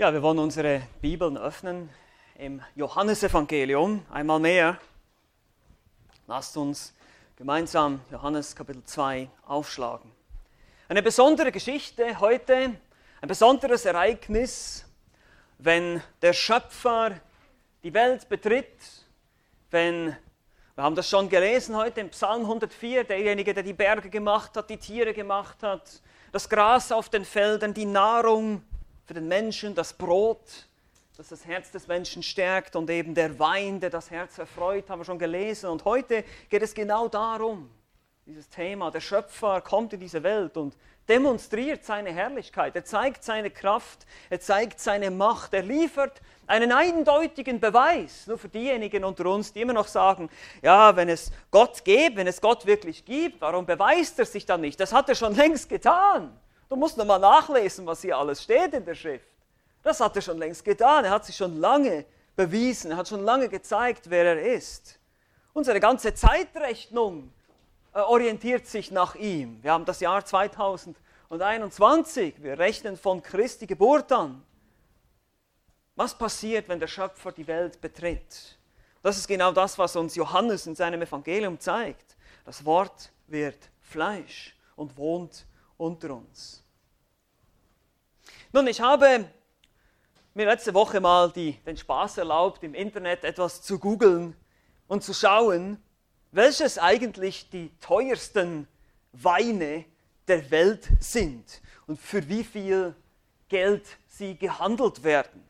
Ja, wir wollen unsere Bibeln öffnen im Johannesevangelium einmal mehr. Lasst uns gemeinsam Johannes Kapitel 2 aufschlagen. Eine besondere Geschichte heute, ein besonderes Ereignis, wenn der Schöpfer die Welt betritt, wenn, wir haben das schon gelesen heute im Psalm 104, derjenige, der die Berge gemacht hat, die Tiere gemacht hat, das Gras auf den Feldern, die Nahrung für den Menschen, das Brot, das das Herz des Menschen stärkt und eben der Wein, der das Herz erfreut, haben wir schon gelesen. Und heute geht es genau darum, dieses Thema. Der Schöpfer kommt in diese Welt und demonstriert seine Herrlichkeit. Er zeigt seine Kraft, er zeigt seine Macht, er liefert einen eindeutigen Beweis. Nur für diejenigen unter uns, die immer noch sagen, ja, wenn es Gott gibt, wenn es Gott wirklich gibt, warum beweist er sich dann nicht? Das hat er schon längst getan. Du musst nur mal nachlesen, was hier alles steht in der Schrift. Das hat er schon längst getan. Er hat sich schon lange bewiesen. Er hat schon lange gezeigt, wer er ist. Unsere ganze Zeitrechnung äh, orientiert sich nach ihm. Wir haben das Jahr 2021. Wir rechnen von Christi Geburt an. Was passiert, wenn der Schöpfer die Welt betritt? Das ist genau das, was uns Johannes in seinem Evangelium zeigt. Das Wort wird Fleisch und wohnt unter uns. Nun, ich habe mir letzte Woche mal die, den Spaß erlaubt, im Internet etwas zu googeln und zu schauen, welches eigentlich die teuersten Weine der Welt sind und für wie viel Geld sie gehandelt werden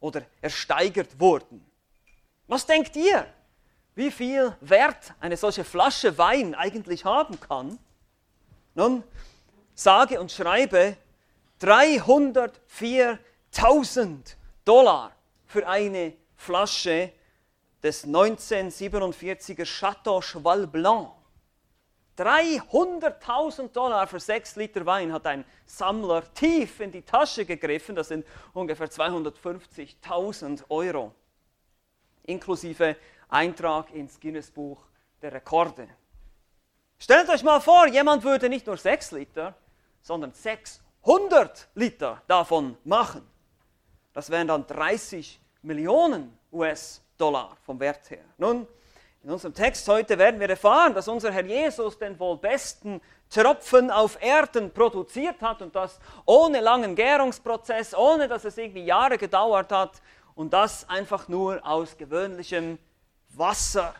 oder ersteigert wurden. Was denkt ihr, wie viel Wert eine solche Flasche Wein eigentlich haben kann? Nun, sage und schreibe 304 1000 Dollar für eine Flasche des 1947er Chateau Cheval Blanc. 300.000 Dollar für 6 Liter Wein hat ein Sammler tief in die Tasche gegriffen. Das sind ungefähr 250.000 Euro. Inklusive Eintrag ins Guinness Buch der Rekorde. Stellt euch mal vor, jemand würde nicht nur 6 Liter, sondern 600 Liter davon machen. Das wären dann 30 Millionen US-Dollar vom Wert her. Nun, in unserem Text heute werden wir erfahren, dass unser Herr Jesus den wohl besten Tropfen auf Erden produziert hat und das ohne langen Gärungsprozess, ohne dass es irgendwie Jahre gedauert hat und das einfach nur aus gewöhnlichem Wasser.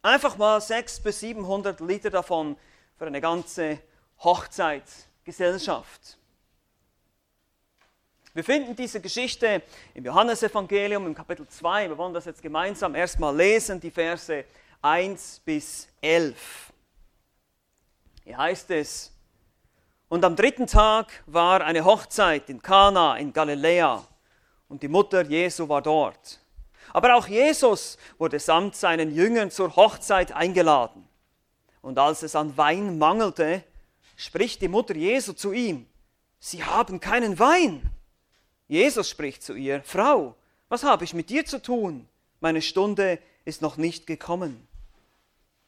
Einfach mal 600 bis 700 Liter davon für eine ganze Hochzeitsgesellschaft. Wir finden diese Geschichte im Johannesevangelium im Kapitel 2. Wir wollen das jetzt gemeinsam erstmal lesen, die Verse 1 bis 11. Hier heißt es, und am dritten Tag war eine Hochzeit in Kana in Galiläa und die Mutter Jesu war dort. Aber auch Jesus wurde samt seinen Jüngern zur Hochzeit eingeladen. Und als es an Wein mangelte, spricht die Mutter Jesu zu ihm, Sie haben keinen Wein. Jesus spricht zu ihr, Frau, was habe ich mit dir zu tun? Meine Stunde ist noch nicht gekommen.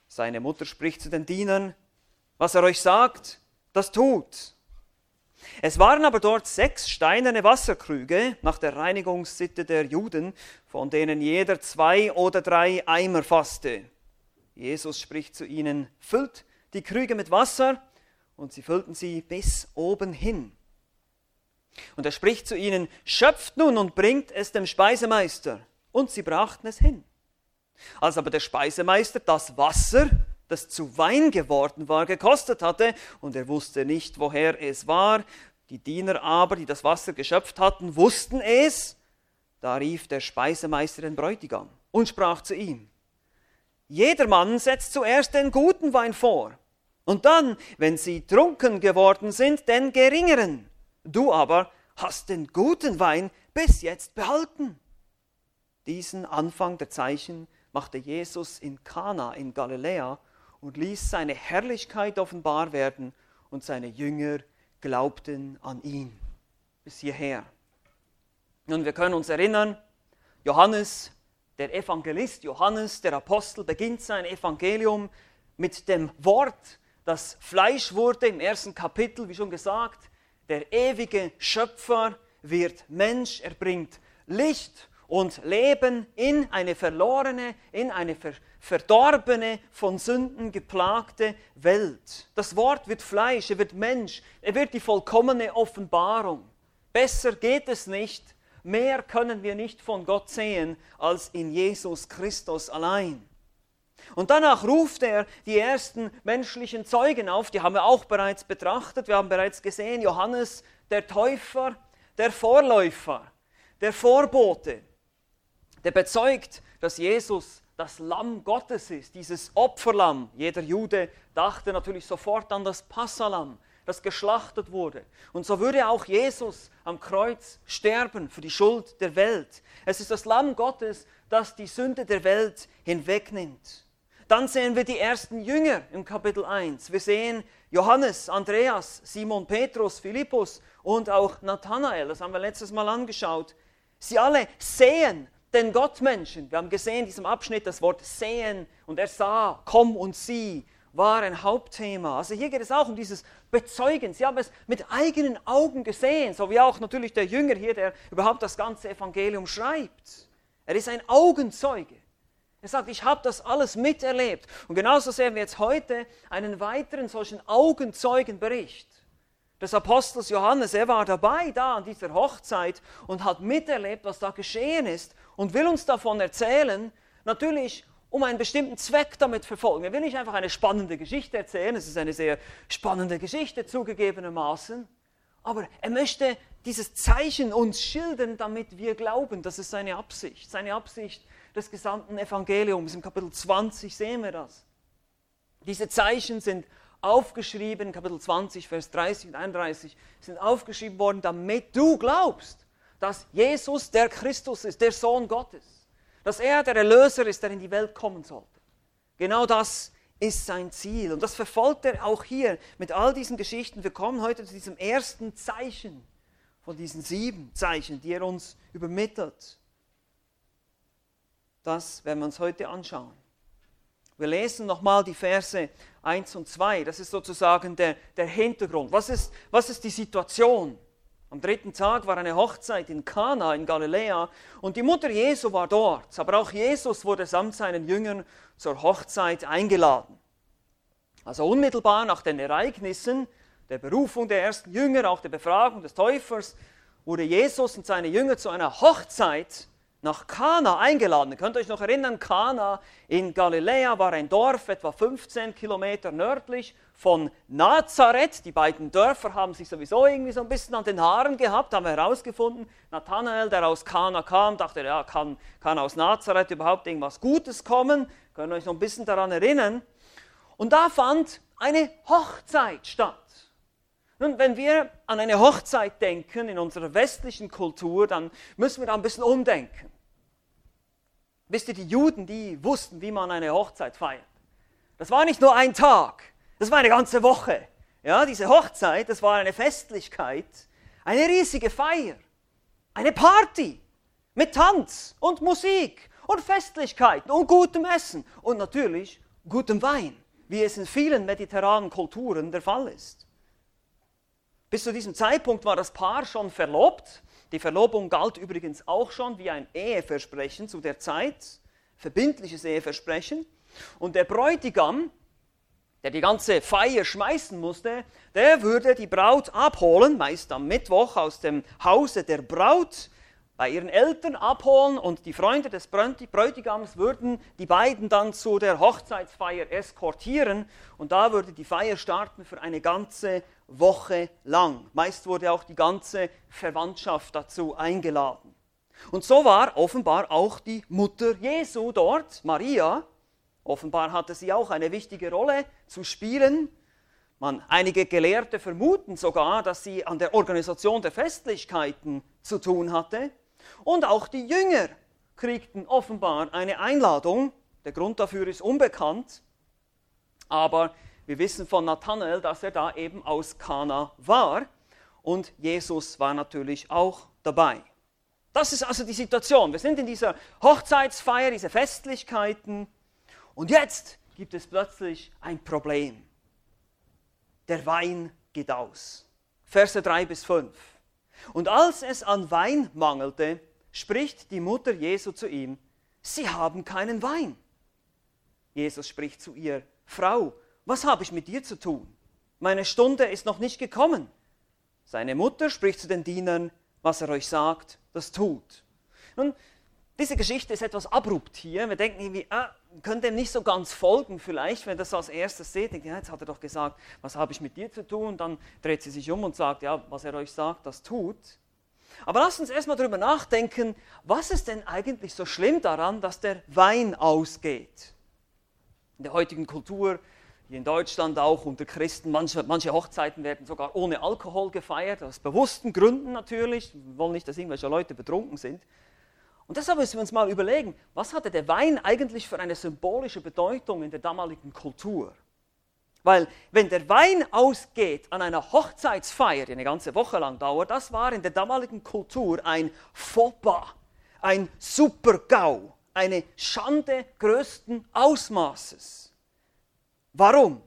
Seine Mutter spricht zu den Dienern, was er euch sagt, das tut. Es waren aber dort sechs steinerne Wasserkrüge nach der Reinigungssitte der Juden, von denen jeder zwei oder drei Eimer fasste. Jesus spricht zu ihnen, füllt die Krüge mit Wasser, und sie füllten sie bis oben hin. Und er spricht zu ihnen, schöpft nun und bringt es dem Speisemeister. Und sie brachten es hin. Als aber der Speisemeister das Wasser, das zu Wein geworden war, gekostet hatte, und er wusste nicht, woher es war, die Diener aber, die das Wasser geschöpft hatten, wussten es, da rief der Speisemeister den Bräutigam und sprach zu ihm, Jedermann setzt zuerst den guten Wein vor, und dann, wenn sie trunken geworden sind, den geringeren. Du aber hast den guten Wein bis jetzt behalten. Diesen Anfang der Zeichen machte Jesus in Kana in Galiläa und ließ seine Herrlichkeit offenbar werden und seine Jünger glaubten an ihn. Bis hierher. Nun, wir können uns erinnern, Johannes, der Evangelist, Johannes, der Apostel, beginnt sein Evangelium mit dem Wort, das Fleisch wurde im ersten Kapitel, wie schon gesagt der ewige Schöpfer wird Mensch, er bringt Licht und Leben in eine verlorene, in eine ver verdorbene, von Sünden geplagte Welt. Das Wort wird Fleisch, er wird Mensch, er wird die vollkommene Offenbarung. Besser geht es nicht, mehr können wir nicht von Gott sehen als in Jesus Christus allein. Und danach ruft er die ersten menschlichen Zeugen auf, die haben wir auch bereits betrachtet, wir haben bereits gesehen, Johannes der Täufer, der Vorläufer, der Vorbote, der bezeugt, dass Jesus das Lamm Gottes ist, dieses Opferlamm. Jeder Jude dachte natürlich sofort an das Passalam, das geschlachtet wurde. Und so würde auch Jesus am Kreuz sterben für die Schuld der Welt. Es ist das Lamm Gottes, das die Sünde der Welt hinwegnimmt. Dann sehen wir die ersten Jünger im Kapitel 1. Wir sehen Johannes, Andreas, Simon Petrus, Philippus und auch Nathanael. Das haben wir letztes Mal angeschaut. Sie alle sehen den Gottmenschen. Wir haben gesehen in diesem Abschnitt das Wort sehen und er sah, komm und sieh, war ein Hauptthema. Also hier geht es auch um dieses Bezeugen. Sie haben es mit eigenen Augen gesehen, so wie auch natürlich der Jünger hier, der überhaupt das ganze Evangelium schreibt. Er ist ein Augenzeuge. Er sagt, ich habe das alles miterlebt. Und genauso sehen wir jetzt heute einen weiteren solchen Augenzeugenbericht des Apostels Johannes. Er war dabei da an dieser Hochzeit und hat miterlebt, was da geschehen ist und will uns davon erzählen, natürlich um einen bestimmten Zweck damit verfolgen. Er will nicht einfach eine spannende Geschichte erzählen, es ist eine sehr spannende Geschichte zugegebenermaßen, aber er möchte dieses Zeichen uns schildern, damit wir glauben, das ist seine Absicht. Seine Absicht des gesamten Evangeliums. Im Kapitel 20 sehen wir das. Diese Zeichen sind aufgeschrieben, Kapitel 20, Vers 30 und 31, sind aufgeschrieben worden, damit du glaubst, dass Jesus der Christus ist, der Sohn Gottes. Dass er der Erlöser ist, der in die Welt kommen sollte. Genau das ist sein Ziel. Und das verfolgt er auch hier mit all diesen Geschichten. Wir kommen heute zu diesem ersten Zeichen von diesen sieben Zeichen, die er uns übermittelt. Das werden wir uns heute anschauen. Wir lesen nochmal die Verse 1 und 2. Das ist sozusagen der, der Hintergrund. Was ist, was ist die Situation? Am dritten Tag war eine Hochzeit in Kana in Galiläa und die Mutter Jesu war dort. Aber auch Jesus wurde samt seinen Jüngern zur Hochzeit eingeladen. Also unmittelbar nach den Ereignissen der Berufung der ersten Jünger, auch der Befragung des Täufers, wurde Jesus und seine Jünger zu einer Hochzeit nach Kana eingeladen. Ihr könnt euch noch erinnern, Kana in Galiläa war ein Dorf etwa 15 Kilometer nördlich von Nazareth. Die beiden Dörfer haben sich sowieso irgendwie so ein bisschen an den Haaren gehabt, haben wir herausgefunden. Nathanael, der aus Kana kam, dachte, ja, kann, kann aus Nazareth überhaupt irgendwas Gutes kommen? Könnt ihr euch noch ein bisschen daran erinnern? Und da fand eine Hochzeit statt. Nun, wenn wir an eine Hochzeit denken in unserer westlichen Kultur, dann müssen wir da ein bisschen umdenken. Wisst ihr, die Juden, die wussten, wie man eine Hochzeit feiert. Das war nicht nur ein Tag, das war eine ganze Woche. Ja, diese Hochzeit, das war eine Festlichkeit, eine riesige Feier, eine Party mit Tanz und Musik und Festlichkeiten und gutem Essen und natürlich gutem Wein, wie es in vielen mediterranen Kulturen der Fall ist. Bis zu diesem Zeitpunkt war das Paar schon verlobt, die Verlobung galt übrigens auch schon wie ein Eheversprechen zu der Zeit, verbindliches Eheversprechen. Und der Bräutigam, der die ganze Feier schmeißen musste, der würde die Braut abholen, meist am Mittwoch aus dem Hause der Braut, bei ihren Eltern abholen und die Freunde des Bräutigams würden die beiden dann zu der Hochzeitsfeier eskortieren und da würde die Feier starten für eine ganze Woche lang. Meist wurde auch die ganze Verwandtschaft dazu eingeladen. Und so war offenbar auch die Mutter Jesu dort, Maria. Offenbar hatte sie auch eine wichtige Rolle zu spielen. Man, einige Gelehrte vermuten sogar, dass sie an der Organisation der Festlichkeiten zu tun hatte. Und auch die Jünger kriegten offenbar eine Einladung. Der Grund dafür ist unbekannt. Aber wir wissen von Nathanael, dass er da eben aus Kana war und Jesus war natürlich auch dabei. Das ist also die Situation. Wir sind in dieser Hochzeitsfeier, diese Festlichkeiten und jetzt gibt es plötzlich ein Problem. Der Wein geht aus. Verse 3 bis 5. Und als es an Wein mangelte, spricht die Mutter Jesu zu ihm, Sie haben keinen Wein. Jesus spricht zu ihr, Frau, was habe ich mit dir zu tun? Meine Stunde ist noch nicht gekommen. Seine Mutter spricht zu den Dienern, was er euch sagt, das tut. Nun, diese Geschichte ist etwas abrupt hier. Wir denken irgendwie, ah, könnt dem nicht so ganz folgen vielleicht, wenn ihr das als erstes seht. Denkt, ja, jetzt hat er doch gesagt, was habe ich mit dir zu tun? Dann dreht sie sich um und sagt, ja, was er euch sagt, das tut. Aber lasst uns erstmal darüber nachdenken, was ist denn eigentlich so schlimm daran, dass der Wein ausgeht? In der heutigen Kultur, hier in Deutschland auch unter Christen, manche, manche Hochzeiten werden sogar ohne Alkohol gefeiert, aus bewussten Gründen natürlich. Wir wollen nicht, dass irgendwelche Leute betrunken sind. Und deshalb müssen wir uns mal überlegen, was hatte der Wein eigentlich für eine symbolische Bedeutung in der damaligen Kultur? Weil wenn der Wein ausgeht an einer Hochzeitsfeier, die eine ganze Woche lang dauert, das war in der damaligen Kultur ein Fauxpas, ein Supergau, eine Schande größten Ausmaßes. Warum?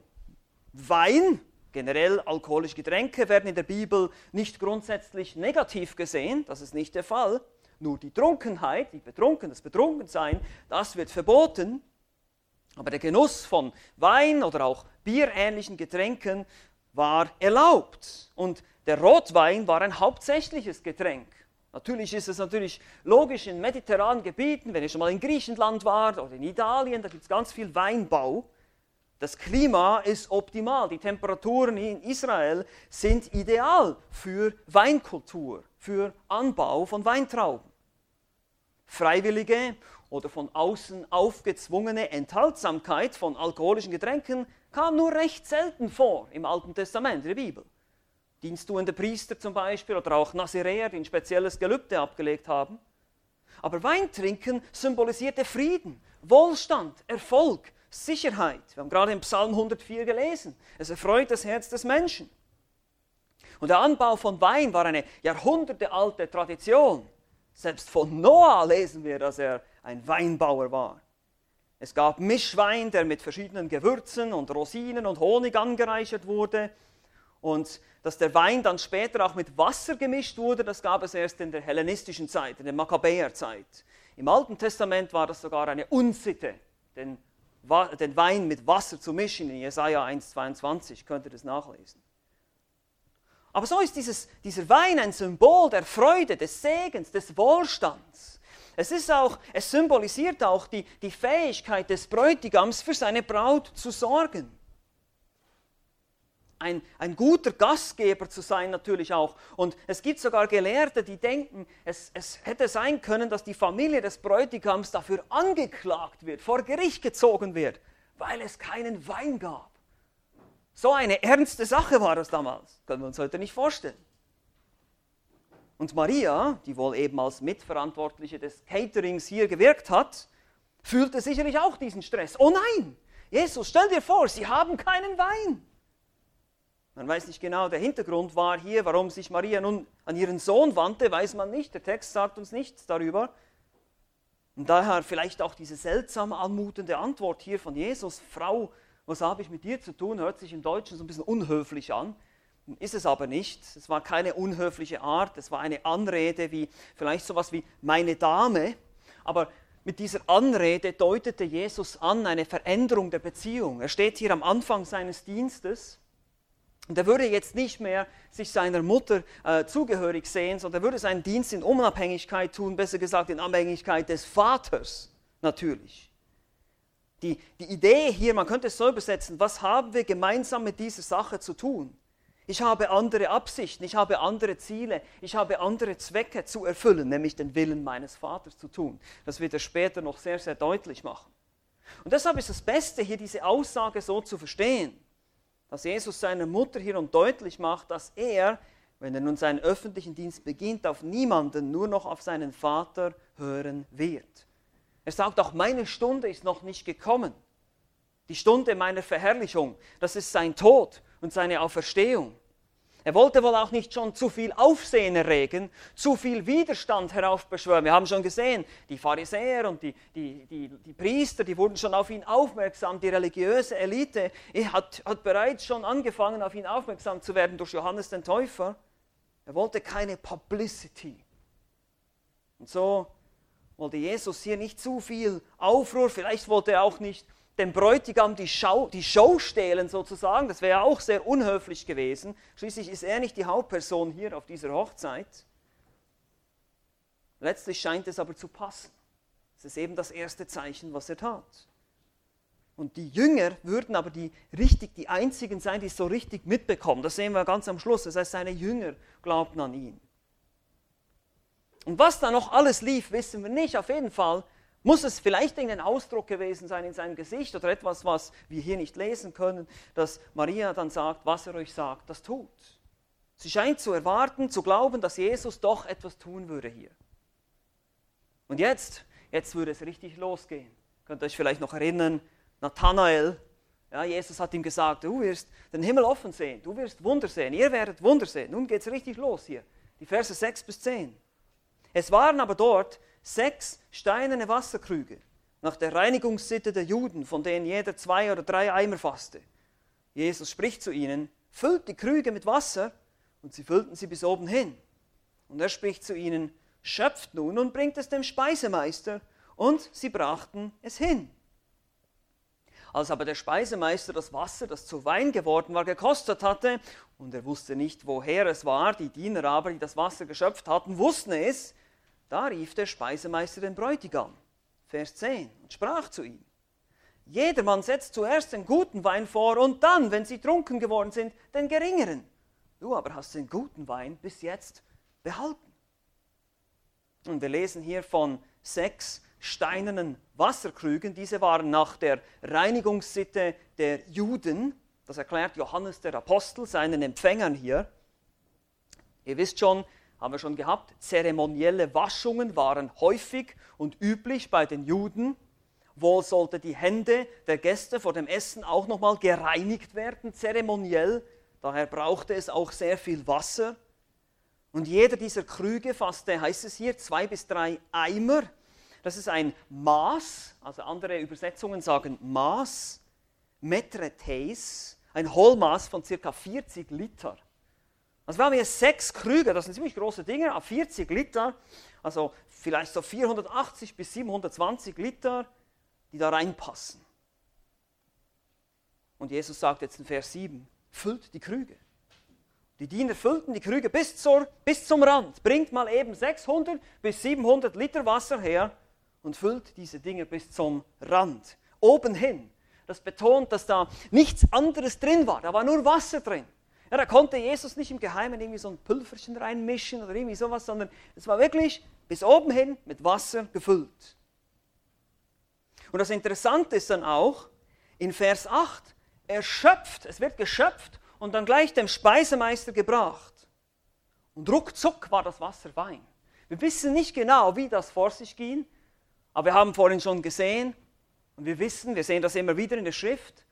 Wein, generell alkoholische Getränke, werden in der Bibel nicht grundsätzlich negativ gesehen, das ist nicht der Fall. Nur die Trunkenheit, die Betrunken, das Betrunkensein, das wird verboten. Aber der Genuss von Wein oder auch bierähnlichen Getränken war erlaubt. Und der Rotwein war ein hauptsächliches Getränk. Natürlich ist es natürlich logisch in mediterranen Gebieten, wenn ihr schon mal in Griechenland wart oder in Italien, da gibt es ganz viel Weinbau. Das Klima ist optimal, die Temperaturen in Israel sind ideal für Weinkultur, für Anbau von Weintrauben. Freiwillige oder von außen aufgezwungene Enthaltsamkeit von alkoholischen Getränken kam nur recht selten vor im Alten Testament, in der Bibel. Diensttuende Priester zum Beispiel oder auch Naziräer, die ein spezielles Gelübde abgelegt haben. Aber Weintrinken symbolisierte Frieden, Wohlstand, Erfolg, Sicherheit. Wir haben gerade im Psalm 104 gelesen. Es erfreut das Herz des Menschen. Und der Anbau von Wein war eine jahrhundertealte Tradition. Selbst von Noah lesen wir, dass er ein Weinbauer war. Es gab Mischwein, der mit verschiedenen Gewürzen und Rosinen und Honig angereichert wurde. Und dass der Wein dann später auch mit Wasser gemischt wurde, das gab es erst in der hellenistischen Zeit, in der Makkabäerzeit. Im Alten Testament war das sogar eine Unsitte, den, den Wein mit Wasser zu mischen. In Jesaja 1,22 könnt ihr das nachlesen. Aber so ist dieses, dieser Wein ein Symbol der Freude, des Segens, des Wohlstands. Es, ist auch, es symbolisiert auch die, die Fähigkeit des Bräutigams, für seine Braut zu sorgen. Ein, ein, guter Gastgeber zu sein natürlich auch. Und es gibt sogar Gelehrte, die denken, es, es, hätte sein können, dass die Familie des Bräutigams dafür angeklagt wird, vor Gericht gezogen wird, weil es keinen Wein gab. So eine ernste Sache war das damals. Können wir uns heute nicht vorstellen. Und Maria, die wohl eben als Mitverantwortliche des Caterings hier gewirkt hat, fühlte sicherlich auch diesen Stress. Oh nein, Jesus, stell dir vor, sie haben keinen Wein. Man weiß nicht genau, der Hintergrund war hier, warum sich Maria nun an ihren Sohn wandte, weiß man nicht. Der Text sagt uns nichts darüber. Und daher vielleicht auch diese seltsam anmutende Antwort hier von Jesus, Frau, was habe ich mit dir zu tun, hört sich im Deutschen so ein bisschen unhöflich an, ist es aber nicht. Es war keine unhöfliche Art, es war eine Anrede wie vielleicht sowas wie meine Dame, aber mit dieser Anrede deutete Jesus an eine Veränderung der Beziehung. Er steht hier am Anfang seines Dienstes und er würde jetzt nicht mehr sich seiner Mutter äh, zugehörig sehen, sondern er würde seinen Dienst in Unabhängigkeit tun, besser gesagt in Abhängigkeit des Vaters natürlich. Die, die Idee hier, man könnte es so übersetzen, was haben wir gemeinsam mit dieser Sache zu tun? Ich habe andere Absichten, ich habe andere Ziele, ich habe andere Zwecke zu erfüllen, nämlich den Willen meines Vaters zu tun. Das wird er später noch sehr, sehr deutlich machen. Und deshalb ist das Beste hier diese Aussage so zu verstehen, dass Jesus seiner Mutter hier und deutlich macht, dass er, wenn er nun seinen öffentlichen Dienst beginnt, auf niemanden, nur noch auf seinen Vater hören wird. Er sagt auch, meine Stunde ist noch nicht gekommen. Die Stunde meiner Verherrlichung, das ist sein Tod und seine Auferstehung. Er wollte wohl auch nicht schon zu viel Aufsehen erregen, zu viel Widerstand heraufbeschwören. Wir haben schon gesehen, die Pharisäer und die, die, die, die Priester, die wurden schon auf ihn aufmerksam. Die religiöse Elite hat, hat bereits schon angefangen, auf ihn aufmerksam zu werden durch Johannes den Täufer. Er wollte keine Publicity. Und so wollte Jesus hier nicht zu viel Aufruhr, vielleicht wollte er auch nicht dem Bräutigam die, Schau, die Show stehlen sozusagen, das wäre auch sehr unhöflich gewesen. Schließlich ist er nicht die Hauptperson hier auf dieser Hochzeit. Letztlich scheint es aber zu passen. Es ist eben das erste Zeichen, was er tat. Und die Jünger würden aber die, richtig, die einzigen sein, die es so richtig mitbekommen. Das sehen wir ganz am Schluss. Das heißt, seine Jünger glaubten an ihn. Und was da noch alles lief, wissen wir nicht. Auf jeden Fall muss es vielleicht irgendein Ausdruck gewesen sein in seinem Gesicht oder etwas, was wir hier nicht lesen können, dass Maria dann sagt, was er euch sagt, das tut. Sie scheint zu erwarten, zu glauben, dass Jesus doch etwas tun würde hier. Und jetzt, jetzt würde es richtig losgehen. Könnt ihr euch vielleicht noch erinnern, Nathanael, ja, Jesus hat ihm gesagt, du wirst den Himmel offen sehen, du wirst Wunder sehen, ihr werdet Wunder sehen. Nun geht es richtig los hier, die Verse 6 bis 10. Es waren aber dort sechs steinerne Wasserkrüge, nach der Reinigungssitte der Juden, von denen jeder zwei oder drei Eimer fasste. Jesus spricht zu ihnen, füllt die Krüge mit Wasser, und sie füllten sie bis oben hin. Und er spricht zu ihnen, schöpft nun und bringt es dem Speisemeister, und sie brachten es hin. Als aber der Speisemeister das Wasser, das zu Wein geworden war, gekostet hatte, und er wusste nicht, woher es war, die Diener aber, die das Wasser geschöpft hatten, wussten es, da rief der Speisemeister den Bräutigam, Vers 10, und sprach zu ihm, Jedermann setzt zuerst den guten Wein vor und dann, wenn sie trunken geworden sind, den geringeren. Du aber hast den guten Wein bis jetzt behalten. Und wir lesen hier von sechs steinernen Wasserkrügen. Diese waren nach der Reinigungssitte der Juden. Das erklärt Johannes der Apostel seinen Empfängern hier. Ihr wisst schon, haben wir schon gehabt, zeremonielle Waschungen waren häufig und üblich bei den Juden. Wohl sollte die Hände der Gäste vor dem Essen auch nochmal gereinigt werden, zeremoniell. Daher brauchte es auch sehr viel Wasser. Und jeder dieser Krüge fasste, heißt es hier, zwei bis drei Eimer das ist ein Maß, also andere Übersetzungen sagen Maß, Metretes, ein Hohlmaß von ca. 40 Liter. Also wir haben hier sechs Krüge, das sind ziemlich große Dinge, 40 Liter, also vielleicht so 480 bis 720 Liter, die da reinpassen. Und Jesus sagt jetzt in Vers 7, füllt die Krüge. Die Diener füllten die Krüge bis, zur, bis zum Rand. Bringt mal eben 600 bis 700 Liter Wasser her und füllt diese Dinge bis zum Rand. Oben hin. Das betont, dass da nichts anderes drin war. Da war nur Wasser drin. Ja, da konnte Jesus nicht im Geheimen irgendwie so ein Pülverchen reinmischen oder irgendwie sowas, sondern es war wirklich bis oben hin mit Wasser gefüllt. Und das Interessante ist dann auch, in Vers 8, er schöpft, es wird geschöpft und dann gleich dem Speisemeister gebracht. Und ruckzuck war das Wasser Wein. Wir wissen nicht genau, wie das vor sich ging, aber wir haben vorhin schon gesehen und wir wissen, wir sehen das immer wieder in der Schrift,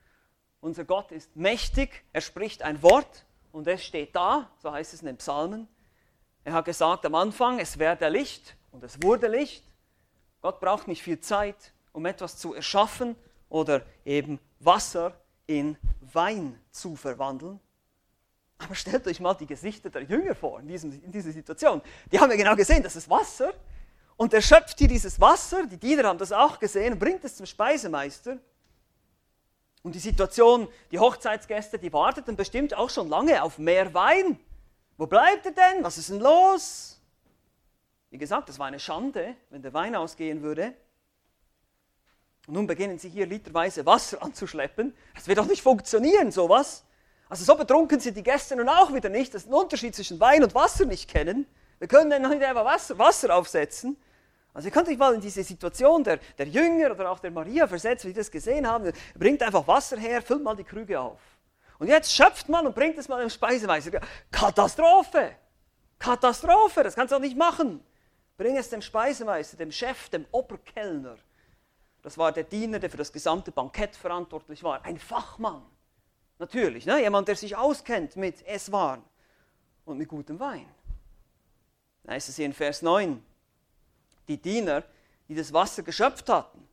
unser Gott ist mächtig, er spricht ein Wort und es steht da, so heißt es in den Psalmen. Er hat gesagt am Anfang, es werde Licht und es wurde Licht. Gott braucht nicht viel Zeit, um etwas zu erschaffen oder eben Wasser in Wein zu verwandeln. Aber stellt euch mal die Gesichter der Jünger vor in, diesem, in dieser Situation. Die haben ja genau gesehen, das ist Wasser. Und er schöpft hier dieses Wasser, die Diener haben das auch gesehen, und bringt es zum Speisemeister. Und die Situation, die Hochzeitsgäste, die warteten bestimmt auch schon lange auf mehr Wein. Wo bleibt er denn? Was ist denn los? Wie gesagt, das war eine Schande, wenn der Wein ausgehen würde. Und nun beginnen sie hier literweise Wasser anzuschleppen. Das wird doch nicht funktionieren, sowas. Also so betrunken sind die Gäste nun auch wieder nicht, dass sie den Unterschied zwischen Wein und Wasser nicht kennen. Wir können dann nicht einfach Wasser, Wasser aufsetzen. Also ihr könnt euch mal in diese Situation der, der Jünger oder auch der Maria versetzen, wie die das gesehen haben. Bringt einfach Wasser her, füllt mal die Krüge auf. Und jetzt schöpft man und bringt es mal im Speisemeister. Katastrophe! Katastrophe, das kannst du auch nicht machen. Bring es dem Speisemeister, dem Chef, dem Oberkellner. Das war der Diener, der für das gesamte Bankett verantwortlich war. Ein Fachmann. Natürlich, ne? jemand, der sich auskennt mit Esswaren und mit gutem Wein. Da heißt es hier in Vers 9 die Diener, die das Wasser geschöpft hatten.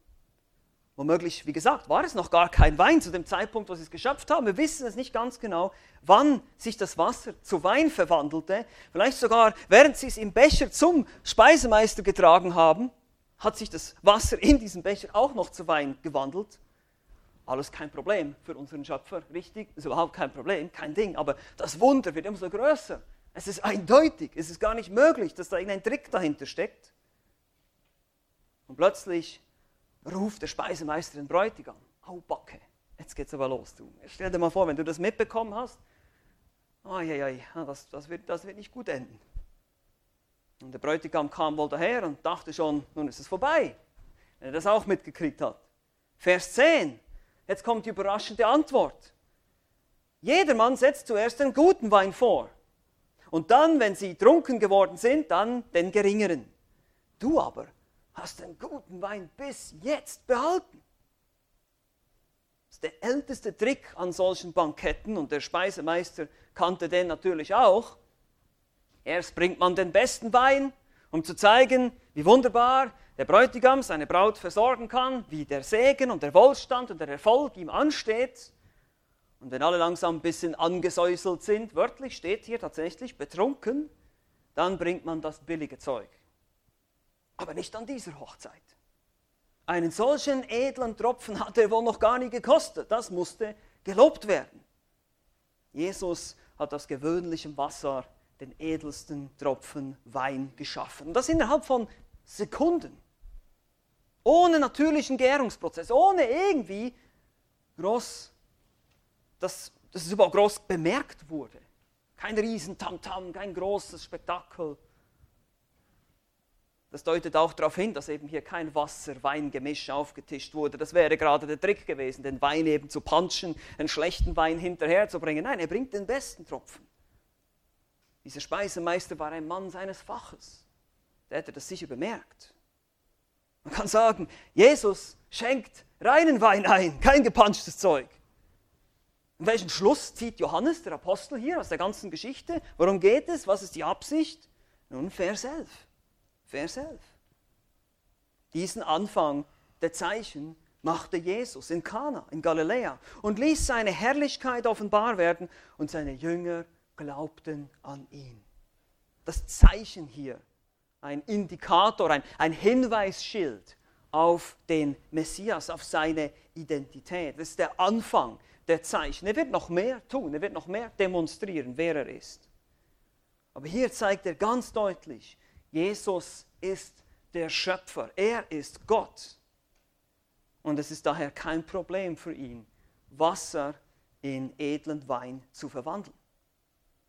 Womöglich, wie gesagt, war es noch gar kein Wein zu dem Zeitpunkt, wo sie es geschöpft haben. Wir wissen es nicht ganz genau, wann sich das Wasser zu Wein verwandelte. Vielleicht sogar, während sie es im Becher zum Speisemeister getragen haben, hat sich das Wasser in diesem Becher auch noch zu Wein gewandelt. Alles kein Problem für unseren Schöpfer, richtig? Ist überhaupt kein Problem, kein Ding. Aber das Wunder wird immer so größer. Es ist eindeutig, es ist gar nicht möglich, dass da irgendein Trick dahinter steckt. Und plötzlich ruft der Speisemeister den Bräutigam. Au Backe, jetzt geht's aber los. Du. Stell dir mal vor, wenn du das mitbekommen hast, oh, ja, ja, das, das, wird, das wird nicht gut enden. Und der Bräutigam kam wohl daher und dachte schon, nun ist es vorbei, wenn er das auch mitgekriegt hat. Vers 10, jetzt kommt die überraschende Antwort. Jedermann setzt zuerst den guten Wein vor. Und dann, wenn sie trunken geworden sind, dann den geringeren. Du aber hast den guten Wein bis jetzt behalten. Das ist der älteste Trick an solchen Banketten und der Speisemeister kannte den natürlich auch. Erst bringt man den besten Wein, um zu zeigen, wie wunderbar der Bräutigam seine Braut versorgen kann, wie der Segen und der Wohlstand und der Erfolg ihm ansteht. Und wenn alle langsam ein bisschen angesäuselt sind, wörtlich steht hier tatsächlich betrunken, dann bringt man das billige Zeug aber nicht an dieser Hochzeit. Einen solchen edlen Tropfen hat er wohl noch gar nie gekostet. Das musste gelobt werden. Jesus hat aus gewöhnlichem Wasser den edelsten Tropfen Wein geschaffen. Und das innerhalb von Sekunden. Ohne natürlichen Gärungsprozess, ohne irgendwie groß, dass, dass es überhaupt groß bemerkt wurde. Kein riesen Tamtam, -Tam, kein großes Spektakel. Das deutet auch darauf hin, dass eben hier kein Wasser-Wein-Gemisch aufgetischt wurde. Das wäre gerade der Trick gewesen, den Wein eben zu punchen, einen schlechten Wein hinterherzubringen. Nein, er bringt den besten Tropfen. Dieser Speisemeister war ein Mann seines Faches. Der hätte das sicher bemerkt. Man kann sagen, Jesus schenkt reinen Wein ein, kein gepanschtes Zeug. Und welchen Schluss zieht Johannes, der Apostel, hier aus der ganzen Geschichte? Worum geht es? Was ist die Absicht? Nun, Vers 11. Vers 11. Diesen Anfang der Zeichen machte Jesus in Kana, in Galiläa, und ließ seine Herrlichkeit offenbar werden, und seine Jünger glaubten an ihn. Das Zeichen hier, ein Indikator, ein, ein Hinweisschild auf den Messias, auf seine Identität. Das ist der Anfang der Zeichen. Er wird noch mehr tun, er wird noch mehr demonstrieren, wer er ist. Aber hier zeigt er ganz deutlich, Jesus ist der Schöpfer, er ist Gott. Und es ist daher kein Problem für ihn, Wasser in edlen Wein zu verwandeln.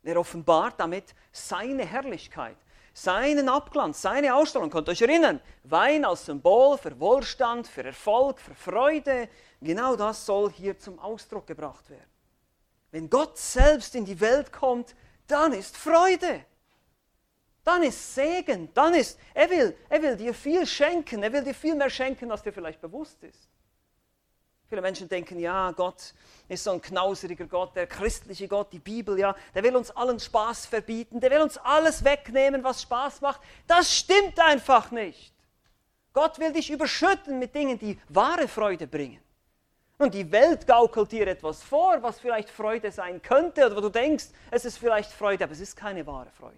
Er offenbart damit seine Herrlichkeit, seinen Abglanz, seine Ausstrahlung. Könnt ihr euch erinnern? Wein als Symbol für Wohlstand, für Erfolg, für Freude. Genau das soll hier zum Ausdruck gebracht werden. Wenn Gott selbst in die Welt kommt, dann ist Freude dann ist Segen, dann ist, er will, er will dir viel schenken, er will dir viel mehr schenken, als dir vielleicht bewusst ist. Viele Menschen denken, ja, Gott ist so ein knauseriger Gott, der christliche Gott, die Bibel, ja, der will uns allen Spaß verbieten, der will uns alles wegnehmen, was Spaß macht. Das stimmt einfach nicht. Gott will dich überschütten mit Dingen, die wahre Freude bringen. Und die Welt gaukelt dir etwas vor, was vielleicht Freude sein könnte, oder wo du denkst, es ist vielleicht Freude, aber es ist keine wahre Freude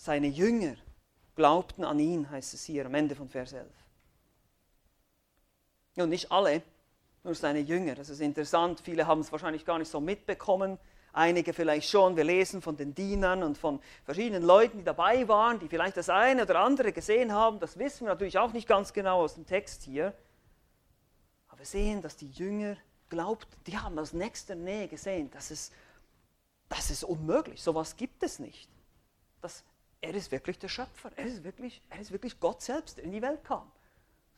seine Jünger glaubten an ihn, heißt es hier am Ende von Vers 11. Und nicht alle, nur seine Jünger. Das ist interessant. Viele haben es wahrscheinlich gar nicht so mitbekommen. Einige vielleicht schon. Wir lesen von den Dienern und von verschiedenen Leuten, die dabei waren, die vielleicht das eine oder andere gesehen haben. Das wissen wir natürlich auch nicht ganz genau aus dem Text hier. Aber wir sehen, dass die Jünger glaubt, die haben aus nächster Nähe gesehen, dass es, das ist unmöglich. Sowas gibt es nicht. Das er ist wirklich der Schöpfer. Er ist wirklich, er ist wirklich Gott selbst, der in die Welt kam.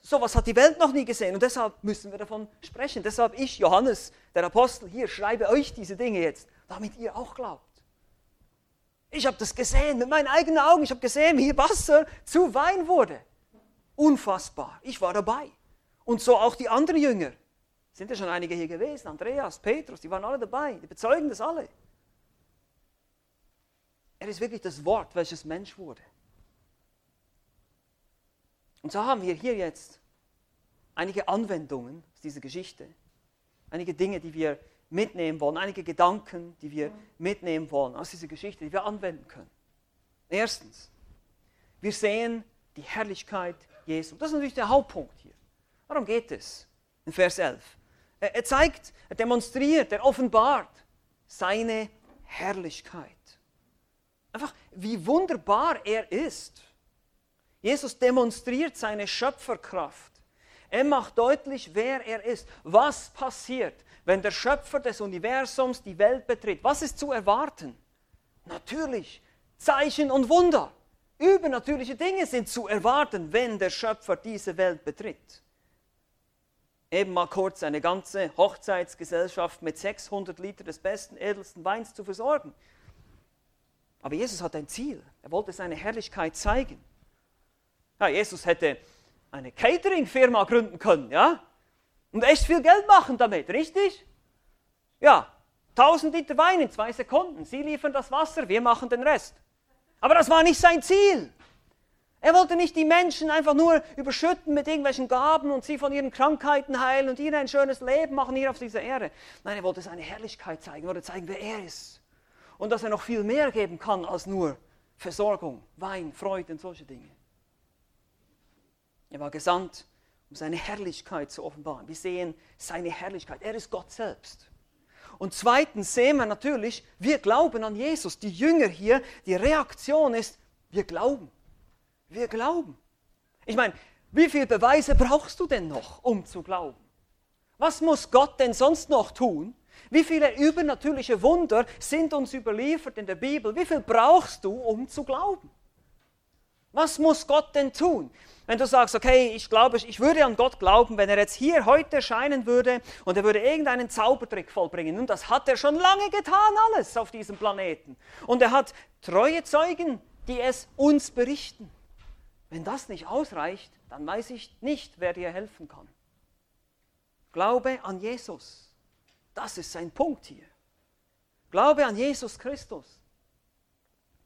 So was hat die Welt noch nie gesehen und deshalb müssen wir davon sprechen. Deshalb ich, Johannes, der Apostel, hier schreibe euch diese Dinge jetzt, damit ihr auch glaubt. Ich habe das gesehen mit meinen eigenen Augen. Ich habe gesehen, wie Wasser zu Wein wurde. Unfassbar. Ich war dabei. Und so auch die anderen Jünger. Sind ja schon einige hier gewesen. Andreas, Petrus, die waren alle dabei. Die bezeugen das alle. Er ist wirklich das Wort, welches Mensch wurde. Und so haben wir hier jetzt einige Anwendungen aus dieser Geschichte, einige Dinge, die wir mitnehmen wollen, einige Gedanken, die wir mitnehmen wollen aus dieser Geschichte, die wir anwenden können. Erstens, wir sehen die Herrlichkeit Jesu. Das ist natürlich der Hauptpunkt hier. Warum geht es in Vers 11? Er zeigt, er demonstriert, er offenbart seine Herrlichkeit. Einfach, wie wunderbar er ist. Jesus demonstriert seine Schöpferkraft. Er macht deutlich, wer er ist. Was passiert, wenn der Schöpfer des Universums die Welt betritt? Was ist zu erwarten? Natürlich Zeichen und Wunder. Übernatürliche Dinge sind zu erwarten, wenn der Schöpfer diese Welt betritt. Eben mal kurz eine ganze Hochzeitsgesellschaft mit 600 Liter des besten, edelsten Weins zu versorgen. Aber Jesus hat ein Ziel. Er wollte seine Herrlichkeit zeigen. Ja, Jesus hätte eine Catering-Firma gründen können, ja? Und echt viel Geld machen damit, richtig? Ja, 1000 Liter Wein in zwei Sekunden. Sie liefern das Wasser, wir machen den Rest. Aber das war nicht sein Ziel. Er wollte nicht die Menschen einfach nur überschütten mit irgendwelchen Gaben und sie von ihren Krankheiten heilen und ihnen ein schönes Leben machen hier auf dieser Erde. Nein, er wollte seine Herrlichkeit zeigen, er wollte zeigen, wer er ist. Und dass er noch viel mehr geben kann als nur Versorgung, Wein, Freude und solche Dinge. Er war gesandt, um seine Herrlichkeit zu offenbaren. Wir sehen seine Herrlichkeit. Er ist Gott selbst. Und zweitens sehen wir natürlich, wir glauben an Jesus. Die Jünger hier, die Reaktion ist, wir glauben. Wir glauben. Ich meine, wie viele Beweise brauchst du denn noch, um zu glauben? Was muss Gott denn sonst noch tun? Wie viele übernatürliche Wunder sind uns überliefert in der Bibel? Wie viel brauchst du, um zu glauben? Was muss Gott denn tun? Wenn du sagst, okay, ich glaube, ich würde an Gott glauben, wenn er jetzt hier heute erscheinen würde und er würde irgendeinen Zaubertrick vollbringen. Und das hat er schon lange getan, alles auf diesem Planeten. Und er hat treue Zeugen, die es uns berichten. Wenn das nicht ausreicht, dann weiß ich nicht, wer dir helfen kann. Glaube an Jesus. Das ist sein Punkt hier. Glaube an Jesus Christus,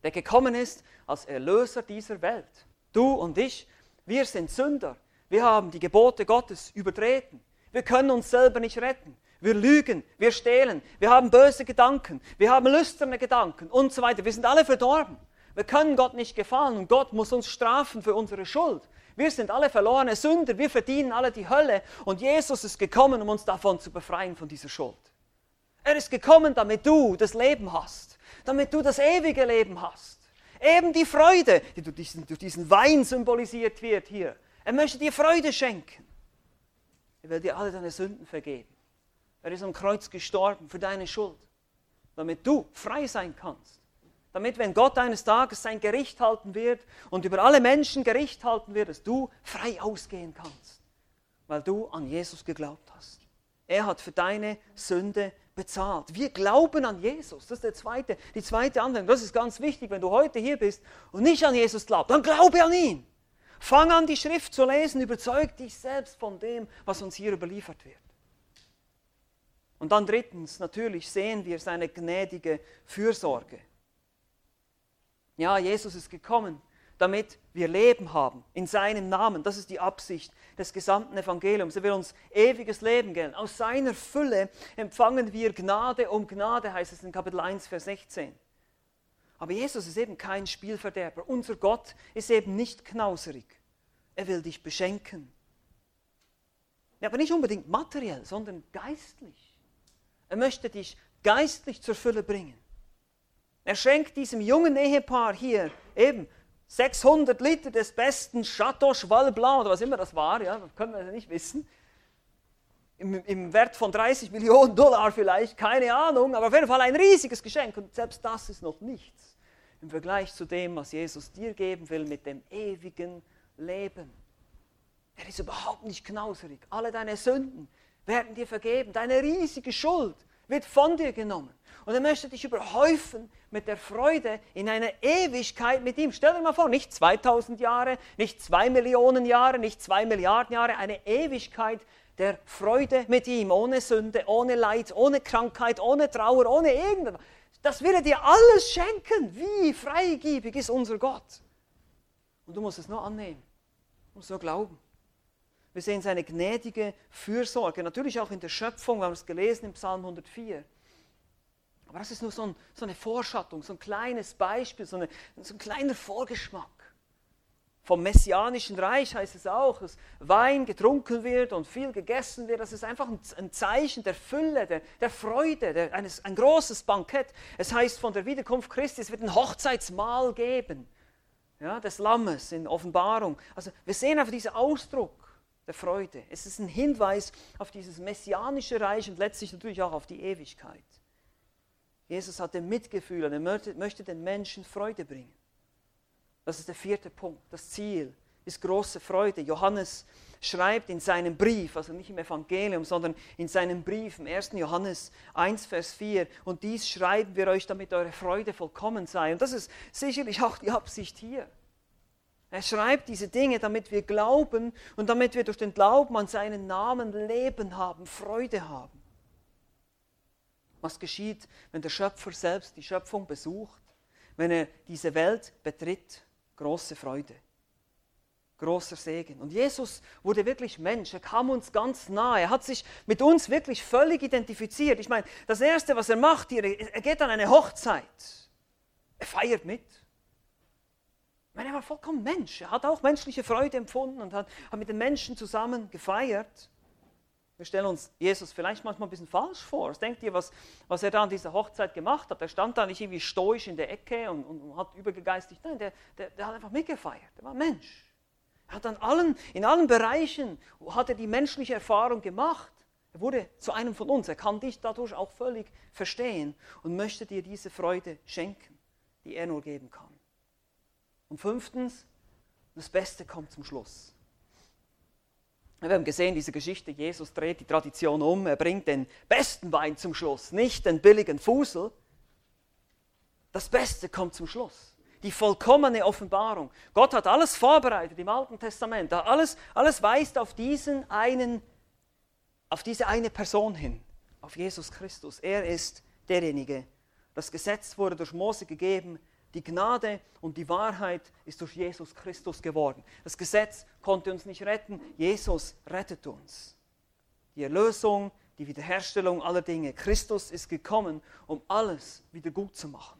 der gekommen ist als Erlöser dieser Welt. Du und ich wir sind Sünder. Wir haben die Gebote Gottes übertreten. Wir können uns selber nicht retten. Wir lügen, wir stehlen, wir haben böse Gedanken, wir haben lüsterne Gedanken und so weiter. Wir sind alle verdorben. Wir können Gott nicht gefallen und Gott muss uns strafen für unsere Schuld. Wir sind alle verlorene Sünder, wir verdienen alle die Hölle und Jesus ist gekommen, um uns davon zu befreien, von dieser Schuld. Er ist gekommen, damit du das Leben hast, damit du das ewige Leben hast. Eben die Freude, die durch diesen, durch diesen Wein symbolisiert wird hier. Er möchte dir Freude schenken. Er will dir alle deine Sünden vergeben. Er ist am Kreuz gestorben für deine Schuld, damit du frei sein kannst. Damit, wenn Gott eines Tages sein Gericht halten wird und über alle Menschen Gericht halten wird, dass du frei ausgehen kannst, weil du an Jesus geglaubt hast. Er hat für deine Sünde bezahlt. Wir glauben an Jesus. Das ist der zweite, die zweite Anwendung. Das ist ganz wichtig, wenn du heute hier bist und nicht an Jesus glaubst, dann glaube an ihn. Fang an, die Schrift zu lesen, überzeug dich selbst von dem, was uns hier überliefert wird. Und dann drittens, natürlich sehen wir seine gnädige Fürsorge. Ja, Jesus ist gekommen, damit wir Leben haben in seinem Namen. Das ist die Absicht des gesamten Evangeliums. Er will uns ewiges Leben geben. Aus seiner Fülle empfangen wir Gnade um Gnade, heißt es in Kapitel 1, Vers 16. Aber Jesus ist eben kein Spielverderber. Unser Gott ist eben nicht knauserig. Er will dich beschenken. Ja, aber nicht unbedingt materiell, sondern geistlich. Er möchte dich geistlich zur Fülle bringen. Er schenkt diesem jungen Ehepaar hier eben 600 Liter des besten Chateau Cheval Blanc oder was immer das war, ja, können wir nicht wissen. Im, Im, Wert von 30 Millionen Dollar vielleicht, keine Ahnung, aber auf jeden Fall ein riesiges Geschenk und selbst das ist noch nichts im Vergleich zu dem, was Jesus dir geben will mit dem ewigen Leben. Er ist überhaupt nicht knauserig. Alle deine Sünden werden dir vergeben. Deine riesige Schuld wird von dir genommen. Und er möchte dich überhäufen mit der Freude in einer Ewigkeit mit ihm. Stell dir mal vor, nicht 2000 Jahre, nicht 2 Millionen Jahre, nicht 2 Milliarden Jahre, eine Ewigkeit der Freude mit ihm, ohne Sünde, ohne Leid, ohne Krankheit, ohne Trauer, ohne irgendwas. Das will er dir alles schenken. Wie freigebig ist unser Gott. Und du musst es nur annehmen. muss nur glauben. Wir sehen seine gnädige Fürsorge, natürlich auch in der Schöpfung, wir haben es gelesen im Psalm 104. Aber das ist nur so, ein, so eine Vorschattung, so ein kleines Beispiel, so, eine, so ein kleiner Vorgeschmack. Vom messianischen Reich heißt es auch, dass Wein getrunken wird und viel gegessen wird. Das ist einfach ein Zeichen der Fülle, der, der Freude, der, eines, ein großes Bankett. Es heißt von der Wiederkunft Christi, es wird ein Hochzeitsmahl geben, ja, des Lammes in Offenbarung. Also wir sehen einfach diesen Ausdruck der Freude. Es ist ein Hinweis auf dieses messianische Reich und letztlich natürlich auch auf die Ewigkeit. Jesus hatte Mitgefühl und er möchte den Menschen Freude bringen. Das ist der vierte Punkt. Das Ziel ist große Freude. Johannes schreibt in seinem Brief, also nicht im Evangelium, sondern in seinem Brief, im 1. Johannes 1, Vers 4, und dies schreiben wir euch, damit eure Freude vollkommen sei. Und das ist sicherlich auch die Absicht hier. Er schreibt diese Dinge, damit wir glauben und damit wir durch den Glauben an seinen Namen Leben haben, Freude haben. Was geschieht, wenn der Schöpfer selbst die Schöpfung besucht, wenn er diese Welt betritt? Große Freude, großer Segen. Und Jesus wurde wirklich Mensch, er kam uns ganz nahe, er hat sich mit uns wirklich völlig identifiziert. Ich meine, das Erste, was er macht hier, er geht an eine Hochzeit, er feiert mit. Ich meine, er war vollkommen Mensch, er hat auch menschliche Freude empfunden und hat, hat mit den Menschen zusammen gefeiert. Wir stellen uns Jesus vielleicht manchmal ein bisschen falsch vor. Was denkt ihr, was, was er da an dieser Hochzeit gemacht hat? Er stand da nicht irgendwie stoisch in der Ecke und, und, und hat übergegeistigt. Nein, der, der, der, hat einfach mitgefeiert. Er war Mensch. Er hat an allen, in allen Bereichen hat er die menschliche Erfahrung gemacht. Er wurde zu einem von uns. Er kann dich dadurch auch völlig verstehen und möchte dir diese Freude schenken, die er nur geben kann. Und fünftens, das Beste kommt zum Schluss. Wir haben gesehen, diese Geschichte, Jesus dreht die Tradition um, er bringt den besten Wein zum Schluss, nicht den billigen Fusel. Das Beste kommt zum Schluss. Die vollkommene Offenbarung. Gott hat alles vorbereitet im Alten Testament. Alles, alles weist auf diesen einen, auf diese eine Person hin, auf Jesus Christus. Er ist derjenige. Das Gesetz wurde durch Mose gegeben, die Gnade und die Wahrheit ist durch Jesus Christus geworden. Das Gesetz konnte uns nicht retten, Jesus rettet uns. Die Erlösung, die Wiederherstellung aller Dinge. Christus ist gekommen, um alles wieder gut zu machen.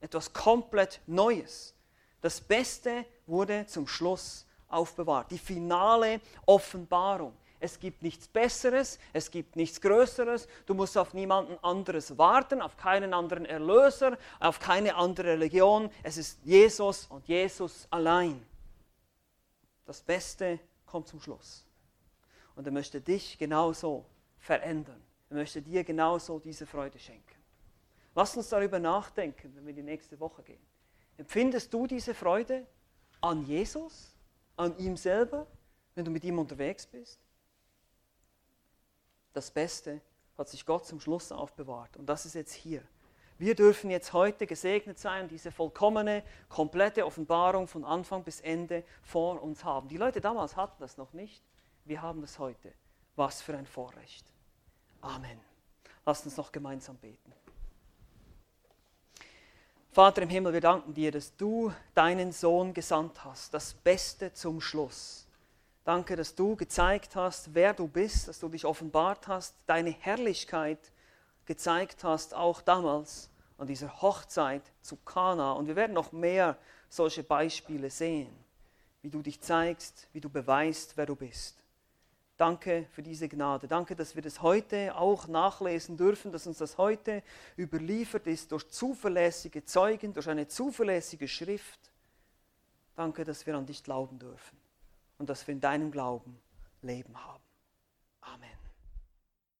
Etwas komplett Neues. Das Beste wurde zum Schluss aufbewahrt. Die finale Offenbarung. Es gibt nichts Besseres, es gibt nichts Größeres. Du musst auf niemanden anderes warten, auf keinen anderen Erlöser, auf keine andere Religion. Es ist Jesus und Jesus allein. Das Beste kommt zum Schluss. Und er möchte dich genauso verändern. Er möchte dir genauso diese Freude schenken. Lass uns darüber nachdenken, wenn wir die nächste Woche gehen. Empfindest du diese Freude an Jesus, an ihm selber, wenn du mit ihm unterwegs bist? Das Beste hat sich Gott zum Schluss aufbewahrt. Und das ist jetzt hier. Wir dürfen jetzt heute gesegnet sein, diese vollkommene, komplette Offenbarung von Anfang bis Ende vor uns haben. Die Leute damals hatten das noch nicht. Wir haben das heute. Was für ein Vorrecht. Amen. Lasst uns noch gemeinsam beten. Vater im Himmel, wir danken dir, dass du deinen Sohn gesandt hast, das Beste zum Schluss Danke, dass du gezeigt hast, wer du bist, dass du dich offenbart hast, deine Herrlichkeit gezeigt hast, auch damals an dieser Hochzeit zu Kana. Und wir werden noch mehr solche Beispiele sehen, wie du dich zeigst, wie du beweist, wer du bist. Danke für diese Gnade. Danke, dass wir das heute auch nachlesen dürfen, dass uns das heute überliefert ist durch zuverlässige Zeugen, durch eine zuverlässige Schrift. Danke, dass wir an dich glauben dürfen und dass wir in deinem Glauben Leben haben. Amen.